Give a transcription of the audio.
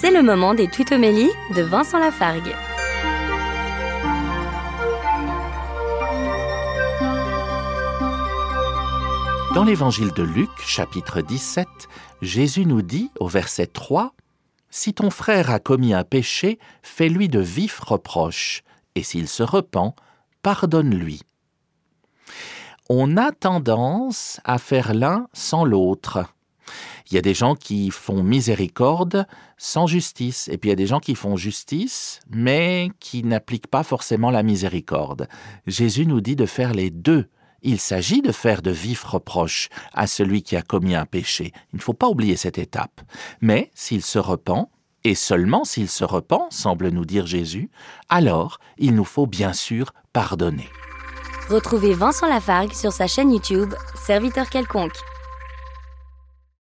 C'est le moment des tutomélies de Vincent Lafargue. Dans l'évangile de Luc, chapitre 17, Jésus nous dit au verset 3 Si ton frère a commis un péché, fais-lui de vifs reproches, et s'il se repent, pardonne-lui. On a tendance à faire l'un sans l'autre. Il y a des gens qui font miséricorde sans justice, et puis il y a des gens qui font justice, mais qui n'appliquent pas forcément la miséricorde. Jésus nous dit de faire les deux. Il s'agit de faire de vifs reproches à celui qui a commis un péché. Il ne faut pas oublier cette étape. Mais s'il se repent, et seulement s'il se repent, semble nous dire Jésus, alors il nous faut bien sûr pardonner. Retrouvez Vincent Lafargue sur sa chaîne YouTube, Serviteur quelconque.